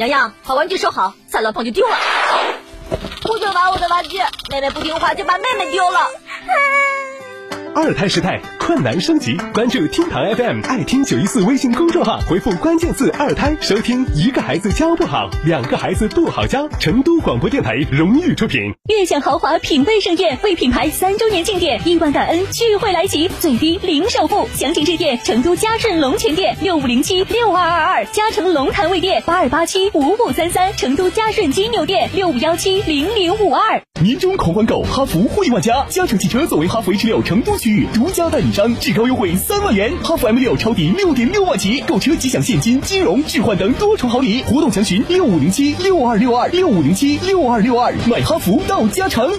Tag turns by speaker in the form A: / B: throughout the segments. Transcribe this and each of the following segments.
A: 洋洋，把玩具收好，再乱碰就丢了。
B: 不准玩我的玩具，妹妹不听话就把妹妹丢了。
C: 二胎时代，困难升级，关注厅堂 FM 爱听九一四微信公众号，回复关键字“二胎”，收听一个孩子教不好，两个孩子不好教。成都广播电台荣誉出品。
D: 悦享豪华品味盛宴，为品牌三周年庆典，亿万感恩聚会来袭，最低零首付，详情致电成都嘉顺龙泉店六五零七六二二二，嘉诚龙潭卫店八二八七五五三三，成都嘉顺金牛店六五幺七零零五二。
E: 年终狂欢购，哈弗惠万家，嘉诚汽车作为哈弗 H 六成都区域独家代理商，至高优惠三万元，哈弗 M 六超低六点六万起，购车即享现金、金融、置换等多重好礼，活动详询六五零七六二六二六五零七六二六二，买哈弗到嘉诚。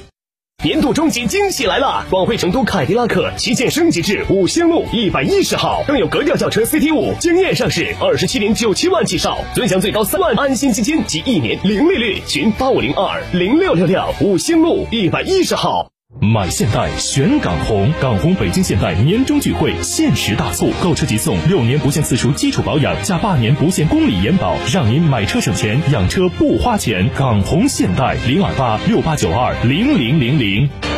F: 年度终极惊喜来了！广汇成都凯迪拉克旗舰升级至五星路一百一十号，更有格调轿车 CT 五惊艳上市，二十七点九七万起售，尊享最高三万安心基金及一年零利率，询八五零二零六六六五星路一百一十号。
G: 买现代选港红，港红北京现代年终钜惠限时大促，购车即送六年不限次数基础保养加八年不限公里延保，让您买车省钱，养车不花钱。港红现代零二八六八九二零零零零。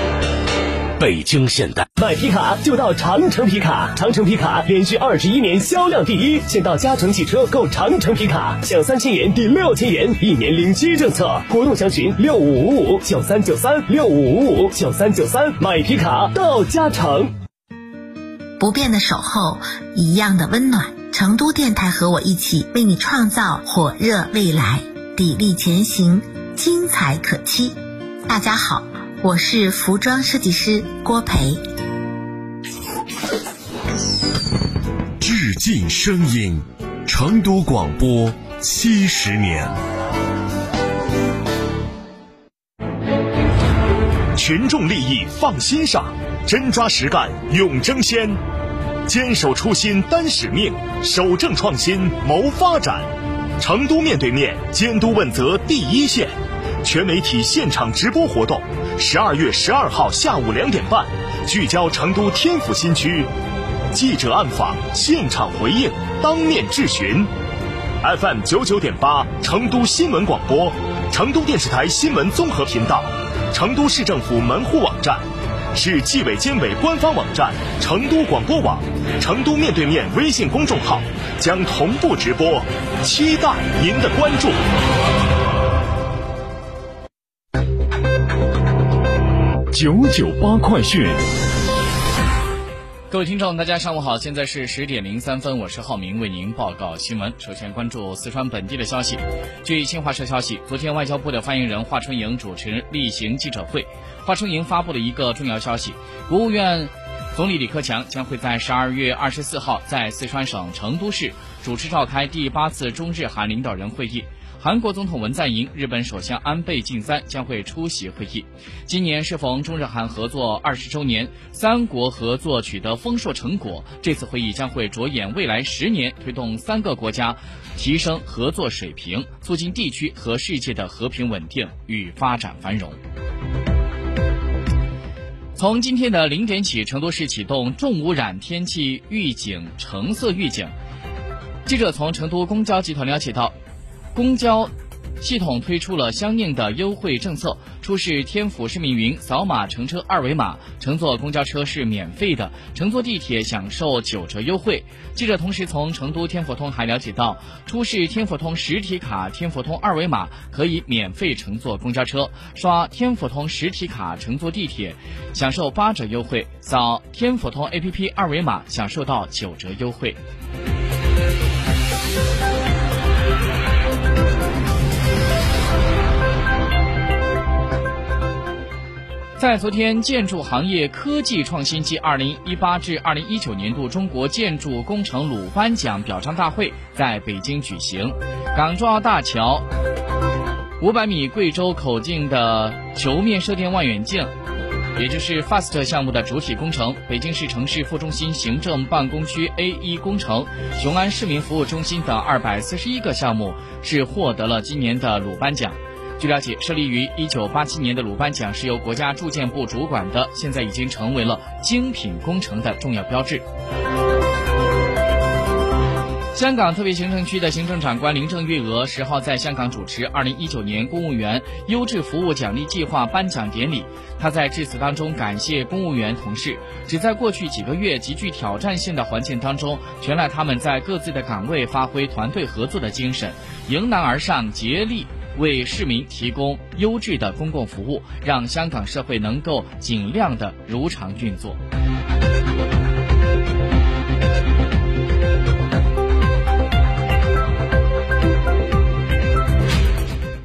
H: 北京现代
F: 买皮卡就到长城皮卡，长城皮卡连续二十一年销量第一，先到嘉诚汽车购长城皮卡，享三千元抵六千元，一年零息政策，活动详询六五五五九三九三六五五五九三九三，买皮卡到嘉诚。
I: 不变的守候，一样的温暖。成都电台和我一起为你创造火热未来，砥砺前行，精彩可期。大家好。我是服装设计师郭培。
H: 致敬声音，成都广播七十年。群众利益放心上，真抓实干永争先，坚守初心担使命，守正创新谋发展。成都面对面监督问责第一线，全媒体现场直播活动。十二月十二号下午两点半，聚焦成都天府新区，记者暗访，现场回应，当面质询。FM 九九点八，成都新闻广播，成都电视台新闻综合频道，成都市政府门户网站，市纪委监委官方网站，成都广播网，成都面对面微信公众号将同步直播，期待您的关注。
G: 九九八快讯，
J: 各位听众，大家上午好，现在是十点零三分，我是浩明，为您报告新闻。首先关注四川本地的消息。据新华社消息，昨天外交部的发言人华春莹主持例行记者会，华春莹发布了一个重要消息：国务院总理李克强将会在十二月二十四号在四川省成都市主持召开第八次中日韩领导人会议。韩国总统文在寅、日本首相安倍晋三将会出席会议。今年适逢中日韩合作二十周年，三国合作取得丰硕成果。这次会议将会着眼未来十年，推动三个国家提升合作水平，促进地区和世界的和平稳定与发展繁荣。从今天的零点起，成都市启动重污染天气预警橙色预警。记者从成都公交集团了解到。公交系统推出了相应的优惠政策，出示天府市民云扫码乘车二维码，乘坐公交车是免费的，乘坐地铁享受九折优惠。记者同时从成都天府通还了解到，出示天府通实体卡、天府通二维码可以免费乘坐公交车，刷天府通实体卡乘坐地铁享受八折优惠，扫天府通 APP 二维码享受到九折优惠。在昨天，建筑行业科技创新暨二零一八至二零一九年度中国建筑工程鲁班奖表彰大会在北京举行。港珠澳大桥五百米贵州口径的球面射电望远镜，也就是 FAST 项目的主体工程，北京市城市副中心行政办公区 A 一工程、雄安市民服务中心等二百四十一个项目是获得了今年的鲁班奖。据了解，设立于一九八七年的鲁班奖是由国家住建部主管的，现在已经成为了精品工程的重要标志。香港特别行政区的行政长官林郑月娥十号在香港主持二零一九年公务员优质服务奖励计划颁奖典礼。他在致辞当中感谢公务员同事，只在过去几个月极具挑战性的环境当中，全赖他们在各自的岗位发挥团队合作的精神，迎难而上，竭力为市民提供优质的公共服务，让香港社会能够尽量的如常运作。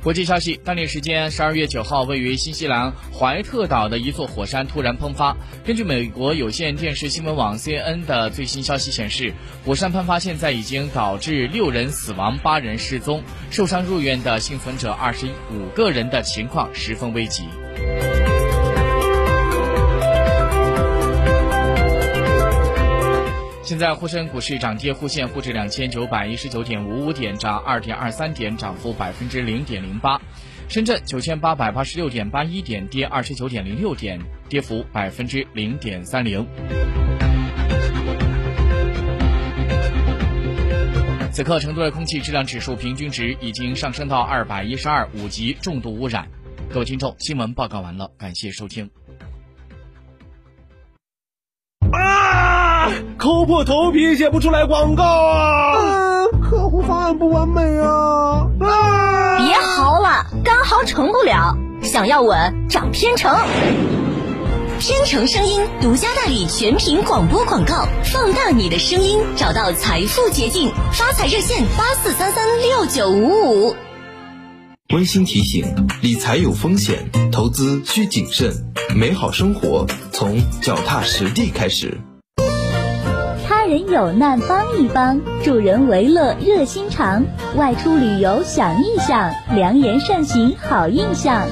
J: 国际消息：当地时间十二月九号，位于新西兰怀特岛的一座火山突然喷发。根据美国有线电视新闻网 CNN 的最新消息显示，火山喷发现在已经导致六人死亡、八人失踪，受伤入院的幸存者二十五个人的情况十分危急。现在沪深股市涨跌互现，沪指两千九百一十九点五五点，涨二点二三点，涨幅百分之零点零八；深圳九千八百八十六点八一点，跌二十九点零六点，跌幅百分之零点三零。此刻，成都的空气质量指数平均值已经上升到二百一十二，五级重度污染。各位听众，新闻报告完了，感谢收听。
E: 抠破头皮写不出来广告啊！
K: 客户方案不完美啊！
B: 别嚎了，刚嚎成不了，想要稳找天成。天成声音独家代理全屏广播广告，放大你的声音，找到财富捷径。发财热线八四三三六九五五。
L: 温馨提醒：理财有风险，投资需谨慎。美好生活从脚踏实地开始。
D: 人有难帮一帮，助人为乐热心肠。外出旅游想一想，良言善行好印象。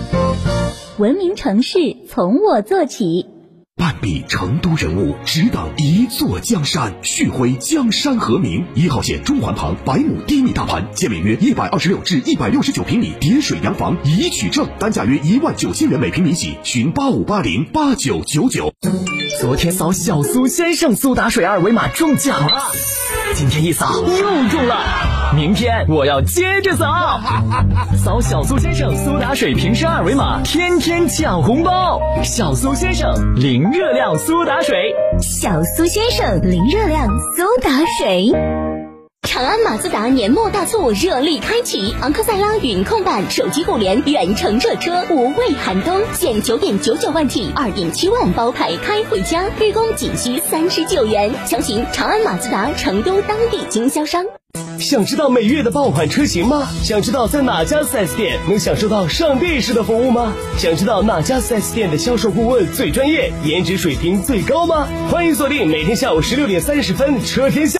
D: 文明城市从我做起。
M: 半壁成都人物，只等一座江山，续辉江山和名。一号线中环旁百亩低密大盘，建面约一百二十六至一百六十九平米叠水洋房，已取证，单价约一万九千元每平米起，询八五八零八九九九。
E: 昨天扫小苏先生苏打水二维码中奖了，今天一扫又中了，明天我要接着扫。扫小苏先生苏打水瓶身二维码，天天抢红包。小苏先生零热量苏打水，
D: 小苏先生零热量苏打水。
B: 长安马自达年末大促热力开启，昂克赛拉云控版手机互联远程热车，无畏寒冬，现九点九九万起，二点七万包牌开回家，日供仅需三十九元。详询长安马自达成都当地经销商。
E: 想知道每月的爆款车型吗？想知道在哪家 4S 店能享受到上帝式的服务吗？想知道哪家 4S 店的销售顾问最专业，颜值水平最高吗？欢迎锁定每天下午十六点三十分，车天下。